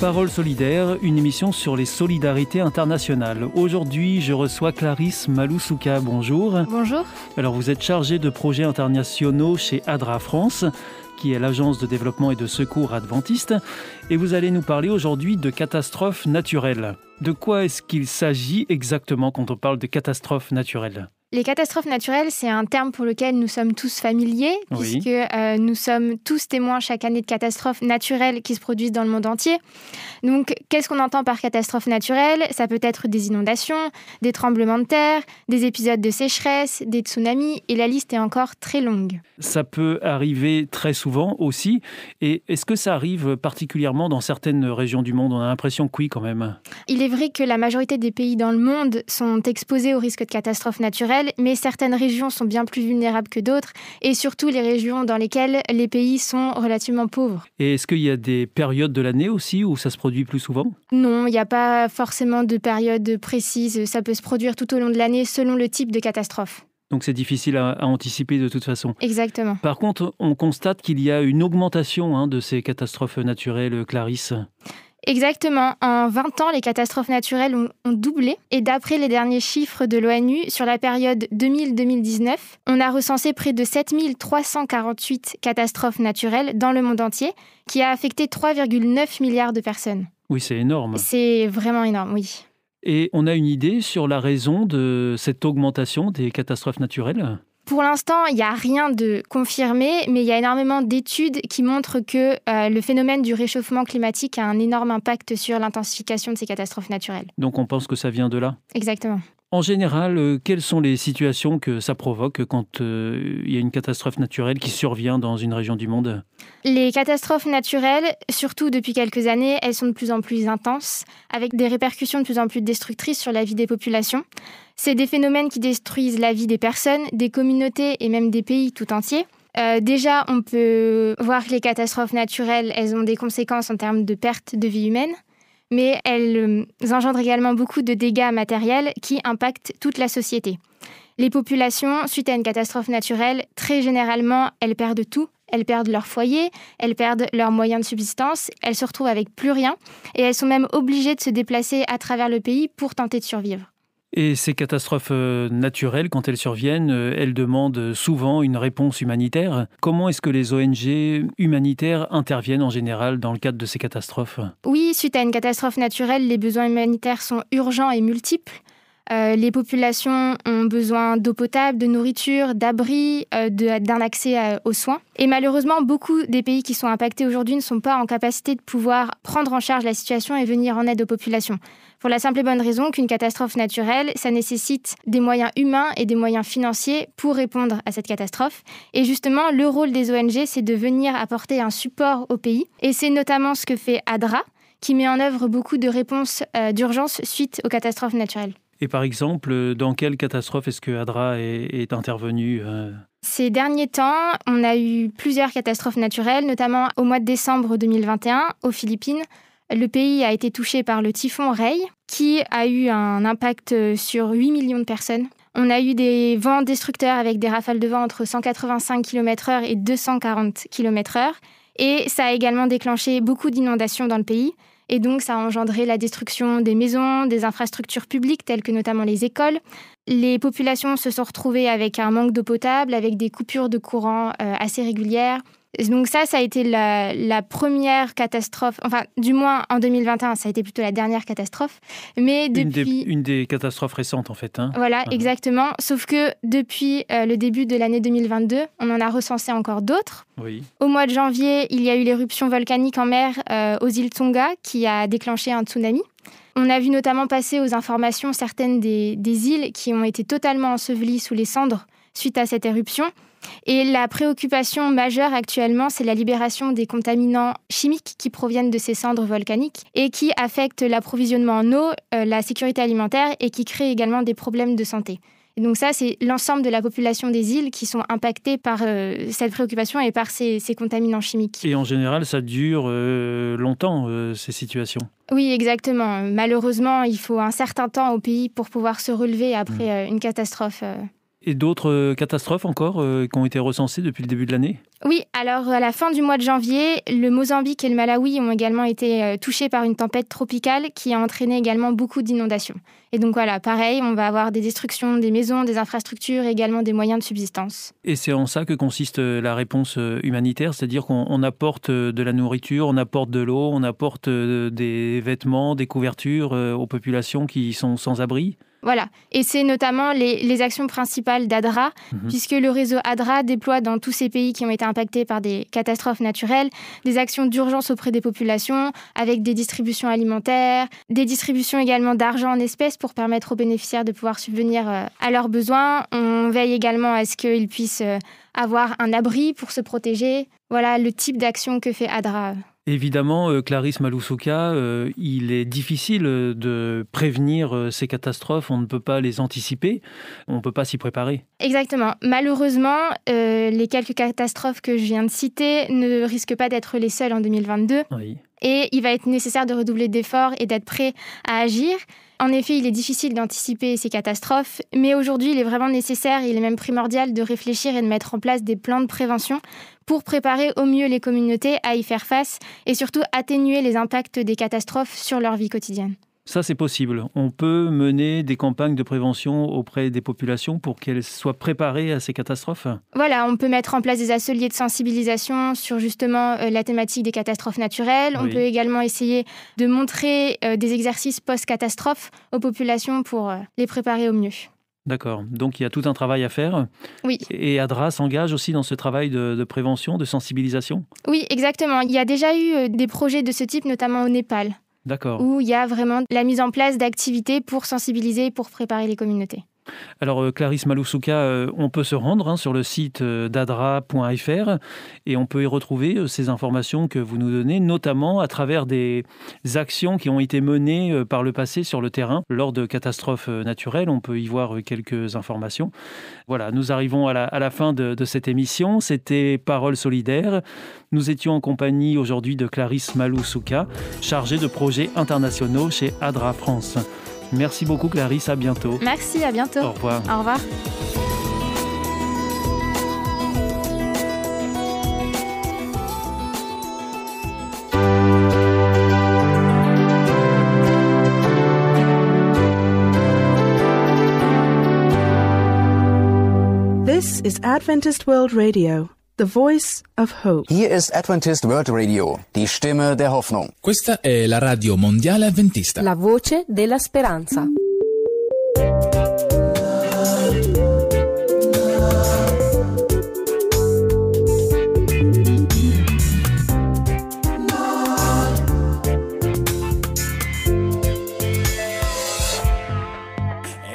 Parole solidaire, une émission sur les solidarités internationales. Aujourd'hui, je reçois Clarisse Maloussouka. Bonjour. Bonjour. Alors, vous êtes chargée de projets internationaux chez ADRA France, qui est l'agence de développement et de secours adventiste, et vous allez nous parler aujourd'hui de catastrophes naturelles. De quoi est-ce qu'il s'agit exactement quand on parle de catastrophes naturelles? Les catastrophes naturelles, c'est un terme pour lequel nous sommes tous familiers, puisque euh, nous sommes tous témoins chaque année de catastrophes naturelles qui se produisent dans le monde entier. Donc, qu'est-ce qu'on entend par catastrophes naturelles? Ça peut être des inondations, des tremblements de terre, des épisodes de sécheresse, des tsunamis, et la liste est encore très longue. Ça peut arriver très souvent aussi. Et est-ce que ça arrive particulièrement dans certaines régions du monde? On a l'impression que oui, quand même. Il est vrai que la majorité des pays dans le monde sont exposés au risque de catastrophes naturelles mais certaines régions sont bien plus vulnérables que d'autres, et surtout les régions dans lesquelles les pays sont relativement pauvres. Et est-ce qu'il y a des périodes de l'année aussi où ça se produit plus souvent? Non, il n'y a pas forcément de période précise. Ça peut se produire tout au long de l'année selon le type de catastrophe. Donc c'est difficile à, anticiper de toute façon. Exactement. Par contre, on constate qu'il y a une augmentation hein, de ces catastrophes naturelles, Clarisse. Exactement. En 20 ans, les catastrophes naturelles ont, doublé. Et d'après les derniers chiffres de l'ONU, sur la période 2000-2019, on a recensé près de 7348 catastrophes naturelles dans le monde entier, qui a affecté 3,9 milliards de personnes. Oui, c'est énorme. C'est vraiment énorme, oui. Et on a une idée sur la raison de cette augmentation des catastrophes naturelles? Pour l'instant, il n'y a rien de confirmé, mais il y a énormément d'études qui montrent que euh, le phénomène du réchauffement climatique a un énorme impact sur l'intensification de ces catastrophes naturelles. Donc on pense que ça vient de là? Exactement. En général, euh, quelles sont les situations que ça provoque quand euh, il y a une catastrophe naturelle qui survient dans une région du monde? Les catastrophes naturelles, surtout depuis quelques années, elles sont de plus en plus intenses, avec des répercussions de plus en plus destructrices sur la vie des populations. C'est des phénomènes qui détruisent la vie des personnes, des communautés et même des pays tout entiers. Euh, déjà, on peut voir que les catastrophes naturelles, elles ont des conséquences en termes de perte de vie humaine mais elles euh, engendrent également beaucoup de dégâts matériels qui impactent toute la société. Les populations, suite à une catastrophe naturelle, très généralement, elles perdent tout. Elles perdent leur foyer, elles perdent leurs moyens de subsistance, elles se retrouvent avec plus rien et elles sont même obligées de se déplacer à travers le pays pour tenter de survivre. Et ces catastrophes euh, naturelles, quand elles surviennent, euh, elles demandent souvent une réponse humanitaire. Comment est-ce que les ONG humanitaires interviennent en général dans le cadre de ces catastrophes? Oui, suite à une catastrophe naturelle, les besoins humanitaires sont urgents et multiples. Euh, les populations ont besoin d'eau potable, de nourriture, d'abri, d'un accès aux soins. Et malheureusement, beaucoup des pays qui sont impactés aujourd'hui ne sont pas en capacité de pouvoir prendre en charge la situation et venir en aide aux populations. Pour la simple et bonne raison qu'une catastrophe naturelle, ça nécessite des moyens humains et des moyens financiers pour répondre à cette catastrophe. Et justement, le rôle des ONG, c'est de venir apporter un support au pays. Et c'est notamment ce que fait ADRA, qui met en œuvre beaucoup de réponses euh, d'urgence suite aux catastrophes naturelles. Et par exemple, dans quelle catastrophe est-ce que ADRA est, intervenu euh? Ces derniers temps, on a eu plusieurs catastrophes naturelles, notamment au mois de décembre 2021 aux Philippines. Le pays a été touché par le typhon Ray, qui a eu un impact sur 8 millions de personnes. On a eu des vents destructeurs avec des rafales de vent entre 185 km/h et 240 km/h. Et ça a également déclenché beaucoup d'inondations dans le pays. Et donc, ça a engendré la destruction des maisons, des infrastructures publiques, telles que notamment les écoles. Les populations se sont retrouvées avec un manque d'eau potable, avec des coupures de courant euh, assez régulières, Donc ça, ça a été la, première catastrophe, enfin du moins en 2021, ça a été plutôt la dernière catastrophe. Mais depuis... Une des, catastrophes récentes en fait. Hein. Voilà, exactement. Sauf que depuis euh, le début de l'année 2022, on en a recensé encore d'autres. Oui. Au mois de janvier, il y a eu l'éruption volcanique en mer euh, aux îles Tonga qui a déclenché un tsunami. On a vu notamment passer aux informations certaines des, des îles qui ont été totalement ensevelies sous les cendres suite à cette éruption. Et la préoccupation majeure actuellement, c'est la libération des contaminants chimiques qui proviennent de ces cendres volcaniques et qui affectent l'approvisionnement en eau, euh, la sécurité alimentaire et qui créent également des problèmes de santé. Et donc ça, c'est l'ensemble de la population des îles qui sont impactées par euh, cette préoccupation et par ces, contaminants chimiques. Et en général, ça dure euh, longtemps, ces situations oui, exactement. Malheureusement, il faut un certain temps au pays pour pouvoir se relever après mmh. une catastrophe. Et d'autres euh, catastrophes encore euh, qui ont été recensées depuis le début de l'année? Oui, alors à la fin du mois de janvier, le Mozambique et le Malawi ont également été euh, touchés par une tempête tropicale qui a entraîné également beaucoup d'inondations. Et donc voilà, pareil, on va avoir des destructions des maisons, des infrastructures, également des moyens de subsistance. Et c'est en ça que consiste la réponse humanitaire, c'est-à-dire qu'on apporte de la nourriture, on apporte de l'eau, on apporte des vêtements, des couvertures aux populations qui sont sans abri? Voilà. Et c'est notamment les, actions principales d'ADRA, mhm. puisque le réseau ADRA déploie dans tous ces pays qui ont été impactés par des catastrophes naturelles des actions d'urgence auprès des populations, avec des distributions alimentaires, des distributions également d'argent en espèces pour permettre aux bénéficiaires de pouvoir subvenir euh, à leurs besoins. On veille également à ce qu'ils puissent euh, avoir un abri pour se protéger. Voilà le type d'action que fait ADRA. Évidemment, euh, Clarisse Maloussouka, euh, il est difficile de prévenir euh, ces catastrophes, on ne peut pas les anticiper, on ne peut pas s'y préparer. Exactement. Malheureusement, les quelques catastrophes que je viens de citer ne risquent pas d'être les seules en 2022. Et il va être nécessaire de redoubler d'efforts et d'être prêt à agir. En effet, il est difficile d'anticiper ces catastrophes, mais aujourd'hui, il est vraiment nécessaire et il est même primordial de réfléchir et de mettre en place des plans de prévention pour préparer au mieux les communautés à y faire face et surtout atténuer les impacts des catastrophes sur leur vie quotidienne. Ça, c'est possible. On peut mener des campagnes de prévention auprès des populations pour qu'elles soient préparées à ces catastrophes Voilà, on peut mettre en place des ateliers de sensibilisation sur justement euh, la thématique des catastrophes naturelles. On peut également essayer de montrer euh, des exercices post-catastrophes aux populations pour euh, les préparer au mieux. D'accord. Donc il y a tout un travail à faire. Oui. Et ADRA s'engage aussi dans ce travail de, prévention, de sensibilisation? Oui, exactement. Il y a déjà eu des projets de ce type, notamment au Népal. D'accord. Où il y a vraiment la mise en place d'activités pour sensibiliser pour préparer les communautés. Alors, euh, Clarisse Maloussouka, euh, on peut se rendre hein, sur le site euh, d'adra.fr et on peut y retrouver ces informations que vous nous donnez, notamment à travers des actions qui ont été menées par le passé sur le terrain lors de catastrophes naturelles. On peut y voir quelques informations. Voilà, nous arrivons à la, fin de, de, cette émission. C'était Parole solidaire. Nous étions en compagnie aujourd'hui de Clarisse Maloussouka, chargée de projets internationaux chez ADRA France. Merci beaucoup Clarisse, à bientôt. Merci, à bientôt. Au revoir. Au revoir. This is Adventist World Radio. The Voice of Hope. Hier ist Adventist World Radio, die Stimme der Hoffnung. Questa è la radio mondiale adventista. La voce della speranza.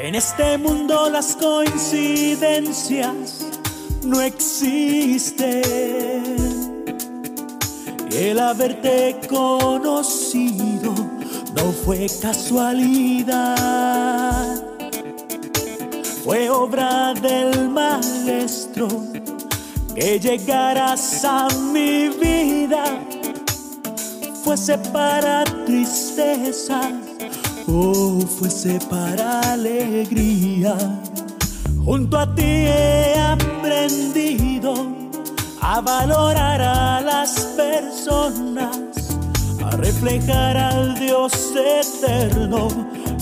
En este mundo las coincidencias no existe. El haberte conocido no fue casualidad, fue obra del maestro que llegaras a mi vida, fuese para tristeza o fuese para alegría Junto a ti he aprendido a valorar a las personas, a reflejar al Dios eterno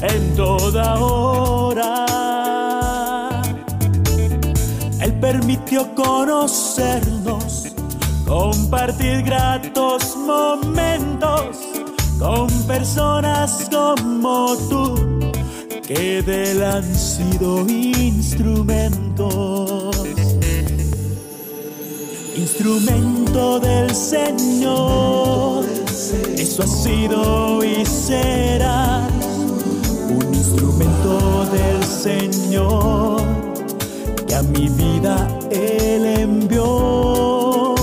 en toda hora. Él permitió conocernos compartir gratos momentos con personas como tú que de él han sido instrumentos. Instrumento del Señor, eso ha sido y será un instrumento del Señor que a mi vida Él envió.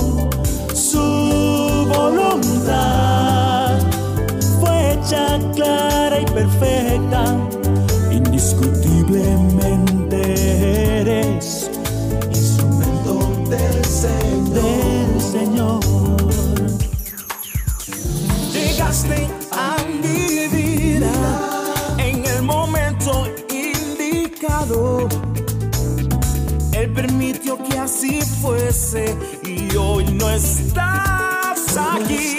Su voluntad fue hecha clara y perfecta, así fuese y hoy no estás aquí.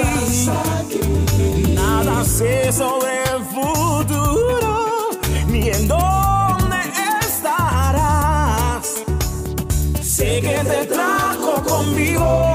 Nada sé sobre el futuro ni en dónde estarás. Sé que te trajo conmigo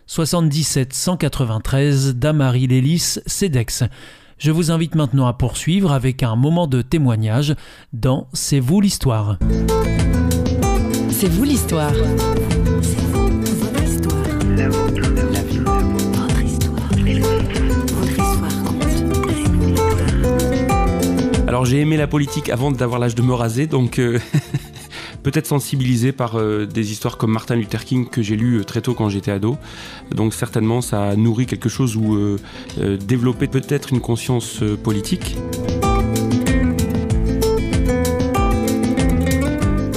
77 193 Damary Lélis, CEDEX. Je vous invite maintenant à poursuivre avec un moment de témoignage dans C'est vous l'histoire. C'est vous l'histoire. Alors j'ai aimé la politique avant d'avoir l'âge de me raser, donc euh, peut-être sensibilisé par euh, des histoires comme Martin Luther King que j'ai lu euh, très tôt quand j'étais ado. Donc certainement ça a nourri quelque chose ou euh, développé peut-être une conscience politique.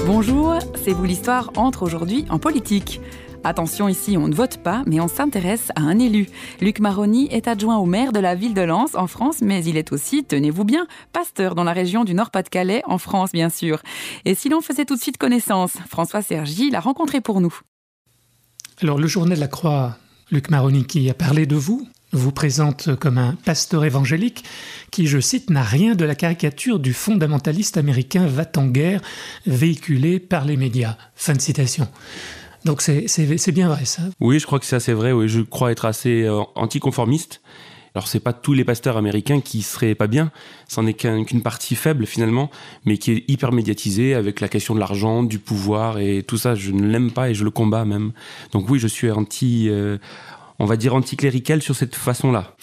Bonjour, c'est vous l'histoire entre aujourd'hui en politique. Attention ici, on ne vote pas, mais on s'intéresse à un élu. Luc Maroni est adjoint au maire de la ville de Lens en France, mais il est aussi, tenez-vous bien, pasteur dans la région du Nord-Pas-de-Calais en France, bien sûr. Et si l'on faisait tout de suite connaissance, François Sergi l'a rencontré pour nous. Alors, le journal La Croix, Luc Maroni, qui a parlé de vous, vous présente comme un pasteur évangélique qui, je cite, n'a rien de la caricature du fondamentaliste américain va-t-en-guerre véhiculé par les médias. Fin de citation. Donc c'est- bien vrai ça. Oui, je crois que c'est assez vrai. Oui, je crois être assez euh, anticonformiste Alors c'est pas tous les pasteurs américains qui seraient pas bien, c'en est qu'une partie faible finalement, mais qui est hyper médiatisée avec la question de l'argent, du pouvoir et tout ça. Je ne l'aime pas et je le combats même. Donc oui, je suis anti, euh, on va dire anticlérical sur cette façon-là.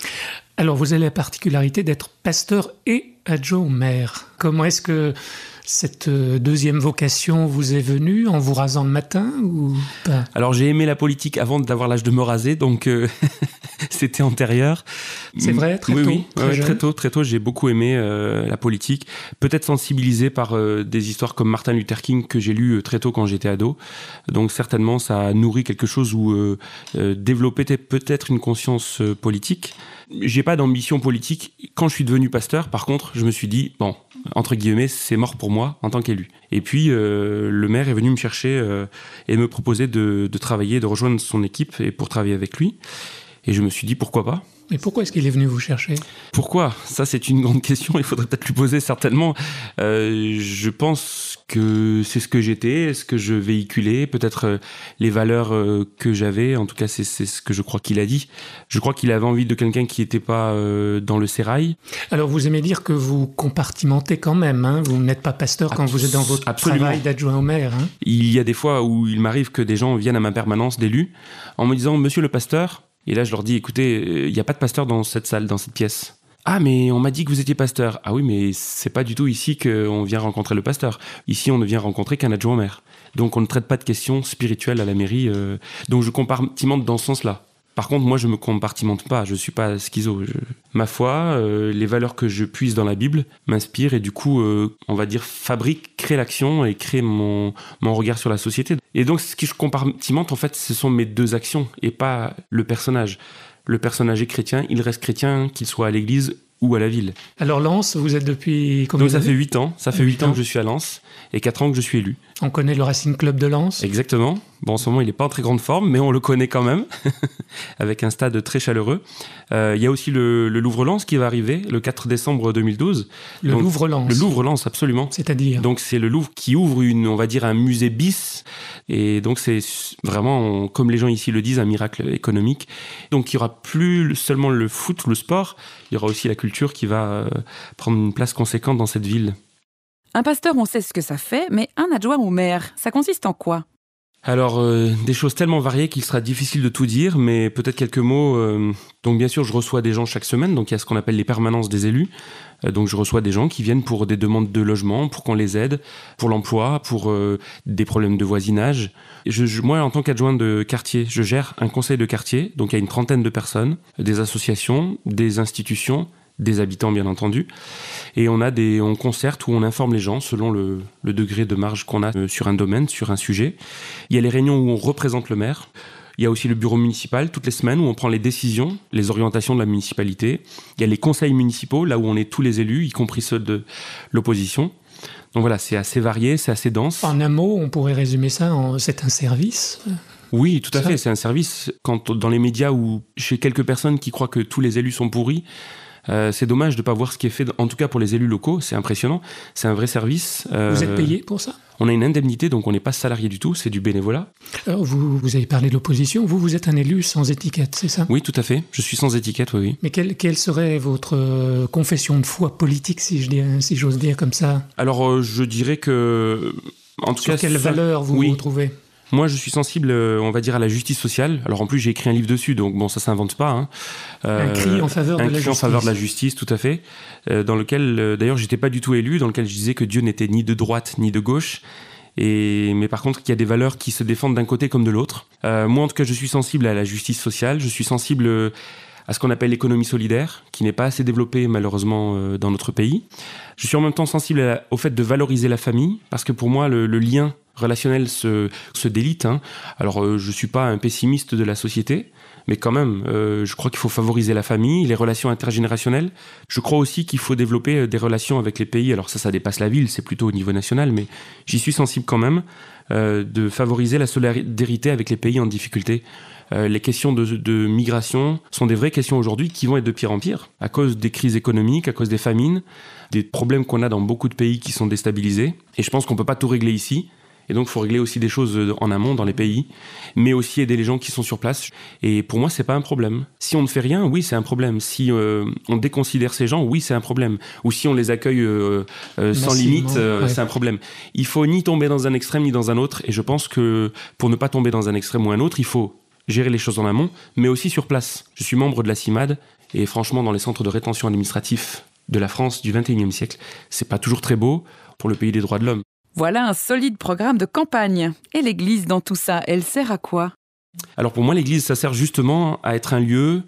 Alors vous avez la particularité d'être pasteur et adjoint au maire. Comment est-ce que cette euh, deuxième vocation vous est venue en vous rasant le matin ou pas? Alors j'ai aimé la politique avant d'avoir l'âge de me raser, donc euh, c'était antérieur. C'est vrai, très oui, tôt. Oui, très, ouais, jeune. très tôt, très tôt, j'ai beaucoup aimé euh, la politique. Peut-être sensibilisé par euh, des histoires comme Martin Luther King que j'ai lu très tôt quand j'étais ado. Donc certainement, ça a nourri quelque chose ou euh, développé peut-être une conscience politique. J'ai pas d'ambition politique. Quand je suis devenu pasteur, par contre, je me suis dit bon, entre guillemets, c'est mort pour moi en tant qu'élu. Et puis euh, le maire est venu me chercher euh, et me proposer de, de travailler, de rejoindre son équipe et pour travailler avec lui. Et je me suis dit pourquoi pas. Mais pourquoi est-ce qu'il est venu vous chercher? Pourquoi? Ça, c'est une grande question. Il faudrait peut-être lui poser certainement. Euh, je pense que c'est ce que j'étais, ce que je véhiculais, peut-être euh, les valeurs euh, que j'avais. En tout cas, c'est ce que je crois qu'il a dit. Je crois qu'il avait envie de quelqu'un qui n'était pas dans le sérail. Alors vous aimez dire que vous compartimentez quand même, hein? Vous n'êtes pas pasteur quand vous êtes dans votre Absolument. travail d'adjoint au maire. Hein? Il y a des fois où il m'arrive que des gens viennent à ma permanence d'élus en me disant Monsieur le pasteur. Et là, je leur dis Écoutez, euh, il n'y a pas de pasteur dans cette salle, dans cette pièce. Ah, mais on m'a dit que vous étiez pasteur. Ah oui, mais c'est pas du tout ici qu'on vient rencontrer le pasteur. Ici, on ne vient rencontrer qu'un adjoint au maire. Donc, on ne traite pas de questions spirituelles à la mairie. euh, Donc, je compartimente dans ce sens-là. Par contre, moi, je me compartimente pas. Je suis pas schizo. Je- Ma foi, euh, les valeurs que je puise dans la Bible m'inspirent et du coup, euh, on va dire, fabrique, crée l'action et crée mon, mon regard sur la société. Et donc, ce que je compartimente, en fait, ce sont mes deux actions et pas le personnage. Le personnage est chrétien, il reste chrétien, qu'il soit à l'église ou à la ville. Alors Lens, vous êtes depuis combien Donc ça fait d'années 8 ans, ça fait Huit 8 ans ans. que je suis à Lens et 4 ans que je suis élu. On connaît le Racing Club de Lens. Exactement. Bon, en ce moment, il n'est pas en très grande forme, mais on le connaît quand même, avec un stade très chaleureux. Euh, Il y a aussi le, le Louvre-Lens qui va arriver le 4 décembre 2012. Le Donc, Louvre-Lens. Le Louvre-Lens, absolument. C'est-à-dire Donc c'est le Louvre qui ouvre une, on va dire, un musée bis. Et donc c'est vraiment, comme les gens ici le disent, un miracle économique. Donc il y aura plus seulement le foot, le sport, il y aura aussi la culture qui va euh, prendre une place conséquente dans cette ville. Un pasteur, on sait ce que ça fait, mais un adjoint au maire, ça consiste en quoi? Alors, euh, des choses tellement variées qu'il sera difficile de tout dire, mais peut-être quelques mots. euh, donc, bien sûr, je reçois des gens chaque semaine, donc il y a ce qu'on appelle les permanences des élus. Euh, donc, je reçois des gens qui viennent pour des demandes de logement, pour qu'on les aide, pour l'emploi, pour des problèmes de voisinage. Moi, en tant qu'adjoint de quartier, je gère un conseil de quartier, donc il y a une trentaine de personnes, des associations, des institutions, des habitants, bien entendu. Et on a des, on concerte où on informe les gens selon le, le degré de marge qu'on a euh, sur un domaine, sur un sujet. Il y a les réunions où on représente le maire. Il y a aussi le bureau municipal toutes les semaines où on prend les décisions, les orientations de la municipalité. Il y a les conseils municipaux, là où on est tous les élus, y compris ceux de l'opposition. Donc voilà, c'est assez varié, c'est assez dense. En un mot, on pourrait résumer ça en c'est un service? Oui, tout à Ça- fait, c'est un service. Quand dans les médias ou chez quelques personnes qui croient que tous les élus sont pourris, euh, c'est dommage de ne pas voir ce qui est fait, en tout cas pour les élus locaux, c'est impressionnant. C'est un vrai service. Euh, Vous êtes payé pour ça? On a une indemnité, donc on n'est pas salarié du tout, c'est du bénévolat. Alors, vous, vous avez parlé de l'opposition. Vous, vous êtes un élu sans étiquette, c'est ça? Oui, tout à fait. Je suis sans étiquette, oui, oui. Mais quelle, quelle serait votre euh, confession de foi politique, si je dis- si j'ose dire comme ça? Alors, je dirais que. En tout Sur cas, quelle ça- valeur vous oui. vous trouvez Moi, je suis sensible, euh, on va dire, à la justice sociale. Alors, en plus, j'ai écrit un livre dessus, donc bon, ça s'invente pas. hein. Un cri en faveur un de la cri en justice. faveur de la justice, tout à fait. Euh, dans lequel, euh, d'ailleurs, j'étais pas du tout élu, dans lequel je disais que Dieu n'était ni de droite ni de gauche. Et, mais par contre, qu'il y a des valeurs qui se défendent d'un côté comme de l'autre. Euh, moi, en tout cas, je suis sensible à la justice sociale. Je suis sensible euh, à ce qu'on appelle l'économie solidaire, qui n'est pas assez développée malheureusement euh, dans notre pays. Je suis en même temps sensible à au fait de valoriser la famille, parce que pour moi, le, le lien relationnel se, délite. hein. Alors, euh, je suis pas un pessimiste de la société, mais quand même, euh, je crois qu'il faut favoriser la famille, les relations intergénérationnelles. Je crois aussi qu'il faut développer euh, des relations avec les pays. Alors ça, ça dépasse la ville, c'est plutôt au niveau national, mais j'y suis sensible quand même, de favoriser la solidarité avec les pays en difficulté. Les questions de, de migration sont des vraies questions aujourd'hui qui vont être de pire en pire à cause des crises économiques, à cause des famines, des problèmes qu'on a dans beaucoup de pays qui sont déstabilisés. Et je pense qu'on peut pas tout régler ici. Et donc, il faut régler aussi des choses euh, en amont dans les pays, mais aussi aider les gens qui sont sur place. Et pour moi, c'est pas un problème. Si on ne fait rien, oui, c'est un problème. Si euh, on déconsidère ces gens, oui, c'est un problème. Ou si on les accueille euh, euh, sans limite, ouais. c'est un problème. Il faut ni tomber dans un extrême ni dans un autre. Et je pense que pour ne pas tomber dans un extrême ou un autre, il faut gérer les choses en amont, mais aussi sur place. Je suis membre de la CIMAD, et franchement, dans les centres de rétention administratif de la France du 21e siècle, c'est pas toujours très beau pour le pays des droits de l'homme. Voilà un solide programme de campagne. Et l'Église dans tout ça, elle sert à quoi? Alors pour moi, l'Église, ça sert justement à être un lieu,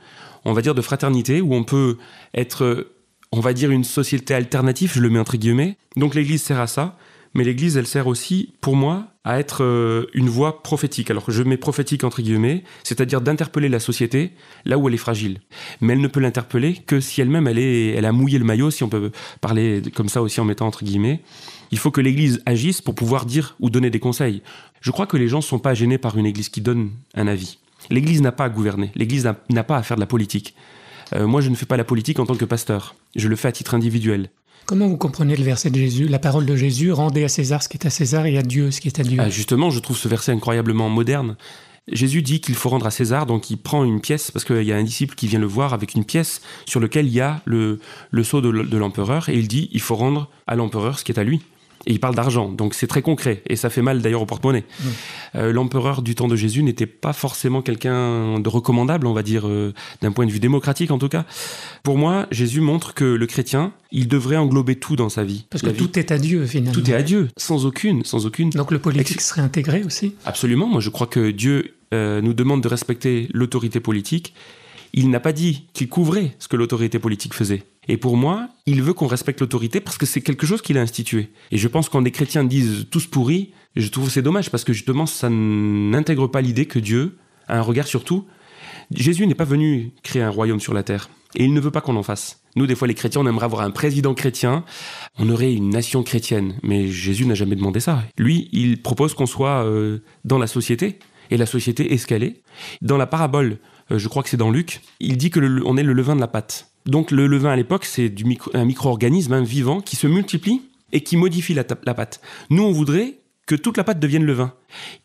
on va dire, de fraternité, où on peut être, on va dire, une société alternative, je le mets entre guillemets. Donc l'Église sert à ça, mais l'Église, elle sert aussi, pour moi, à être euh, une voix prophétique. Alors je mets prophétique entre guillemets, c'est-à-dire d'interpeller la société là où elle est fragile. Mais elle ne peut l'interpeller que si elle-même, elle, elle a mouillé le maillot, si on peut parler comme ça aussi en mettant entre guillemets. Il faut que l'Église agisse pour pouvoir dire ou donner des conseils. Je crois que les gens ne sont pas gênés par une Église qui donne un avis. L'Église n'a pas à gouverner, l'Église n'a- n'a pas à faire de la politique. Euh, moi, je ne fais pas la politique en tant que pasteur. Je le fais à titre individuel. Comment vous comprenez le verset de Jésus, la parole de Jésus, rendez à César ce qui est à César et à Dieu ce qui est à Dieu Ah, justement, je trouve ce verset incroyablement moderne. Jésus dit qu'il faut rendre à César, donc il prend une pièce, parce qu'il y a un disciple qui vient le voir avec une pièce sur laquelle il y a le, le sceau de l'empereur, et il dit il faut rendre à l'empereur ce qui est à lui. Et il parle d'argent, donc c'est très concret, et ça fait mal d'ailleurs au porte-monnaie. Euh, L'empereur du temps de Jésus n'était pas forcément quelqu'un de recommandable, on va dire, euh, d'un point de vue démocratique en tout cas. Pour moi, Jésus montre que le chrétien, il devrait englober tout dans sa vie. Parce que vie. tout est à Dieu finalement. Tout est à Dieu, sans aucune, sans aucune. Donc le politique serait intégré aussi Absolument, moi je crois que Dieu euh, nous demande de respecter l'autorité politique. Il n'a pas dit qu'il couvrait ce que l'autorité politique faisait. Et pour moi, il veut qu'on respecte l'autorité parce que c'est quelque chose qu'il a institué. Et je pense quand des chrétiens disent tous pourris, je trouve c'est dommage parce que justement ça n'intègre pas l'idée que Dieu a un regard sur tout. Jésus n'est pas venu créer un royaume sur la terre. Et il ne veut pas qu'on en fasse. Nous, des fois, les chrétiens, on aimerait avoir un président chrétien, on aurait une nation chrétienne. Mais Jésus n'a jamais demandé ça. Lui, il propose qu'on soit euh, dans la société, et la société est. Dans la parabole, je crois que c'est dans Luc, il dit que on est le levain de la pâte. Donc le levain à l'époque, c'est un micro-organisme, vivant, qui se multiplie et qui modifie la, la pâte. Nous, on voudrait que toute la pâte devienne levain.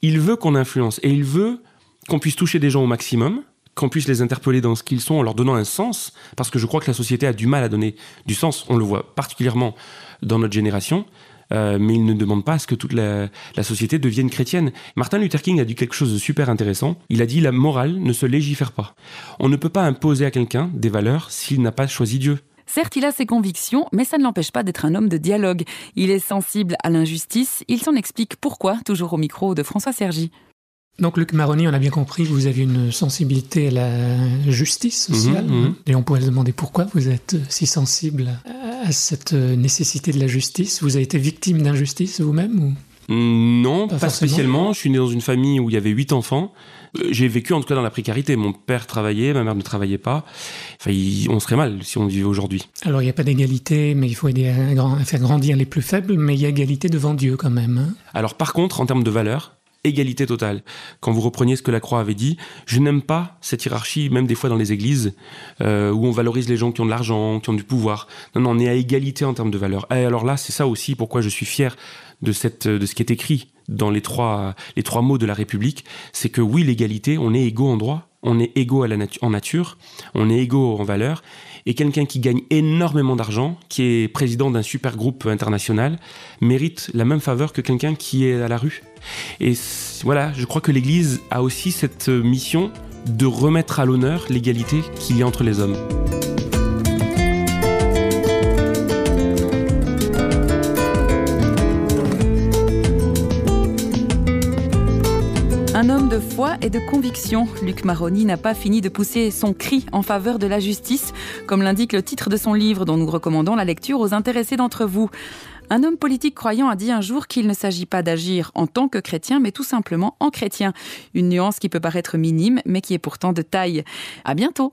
Il veut qu'on influence, et il veut qu'on puisse toucher des gens au maximum, qu'on puisse les interpeller dans ce qu'ils sont en leur donnant un sens, parce que je crois que la société a du mal à donner du sens. On le voit particulièrement dans notre génération. Euh, mais il ne demande pas à ce que toute la, la société devienne chrétienne. Martin Luther King a dit quelque chose de super intéressant. Il a dit la morale ne se légifère pas. On ne peut pas imposer à quelqu'un des valeurs s'il n'a pas choisi Dieu. Certes, il a ses convictions, mais ça ne l'empêche pas d'être un homme de dialogue. Il est sensible à l'injustice. Il s'en explique pourquoi, toujours au micro de François Sergi. Donc Luc Maroni, on a bien compris que vous avez une sensibilité à la justice sociale. Mhm, mhm. Et on pourrait se demander pourquoi vous êtes si sensible à cette nécessité de la justice. Vous avez été victime d'injustice vous-même ou... Mm, Non, Pas spécialement. Je suis né dans une famille où il y avait huit enfants. Euh, J'ai vécu en tout cas dans la précarité. Mon père travaillait, ma mère ne travaillait pas. Enfin, il- on serait mal si on vivait aujourd'hui. Alors il n'y a pas d'égalité, mais il faut aider à, faire grandir les plus faibles, mais il y a égalité devant Dieu quand même. hein. Alors par contre, en termes de valeurs, égalité totale. Quand vous repreniez ce que la Croix avait dit, je n'aime pas cette hiérarchie, même des fois dans les églises, euh, où on valorise les gens qui ont de l'argent, qui ont du pouvoir. Non, non, on est à égalité en termes de valeurs. Et alors là, c'est ça aussi pourquoi je suis fier de, cette, de ce qui est écrit dans les trois, les trois mots de la République. C'est que oui, l'égalité, on est égaux en droit, on est égaux en nature, on est égaux en valeurs. Et quelqu'un qui gagne énormément d'argent, qui est président d'un super groupe international, mérite la même faveur que quelqu'un qui est à la rue. Et voilà, je crois que l'Église a aussi cette euh, mission de remettre à l'honneur l'égalité qu'il y a entre les hommes. De foi et de conviction, Luc Maroni n'a pas fini de pousser son cri en faveur de la justice, comme l'indique le titre de son livre dont nous recommandons la lecture aux intéressés d'entre vous. Un homme politique croyant a dit un jour qu'il ne s'agit pas d'agir en tant que chrétien, mais tout simplement en chrétien. Une nuance qui peut paraître minime, mais qui est pourtant de taille. À bientôt!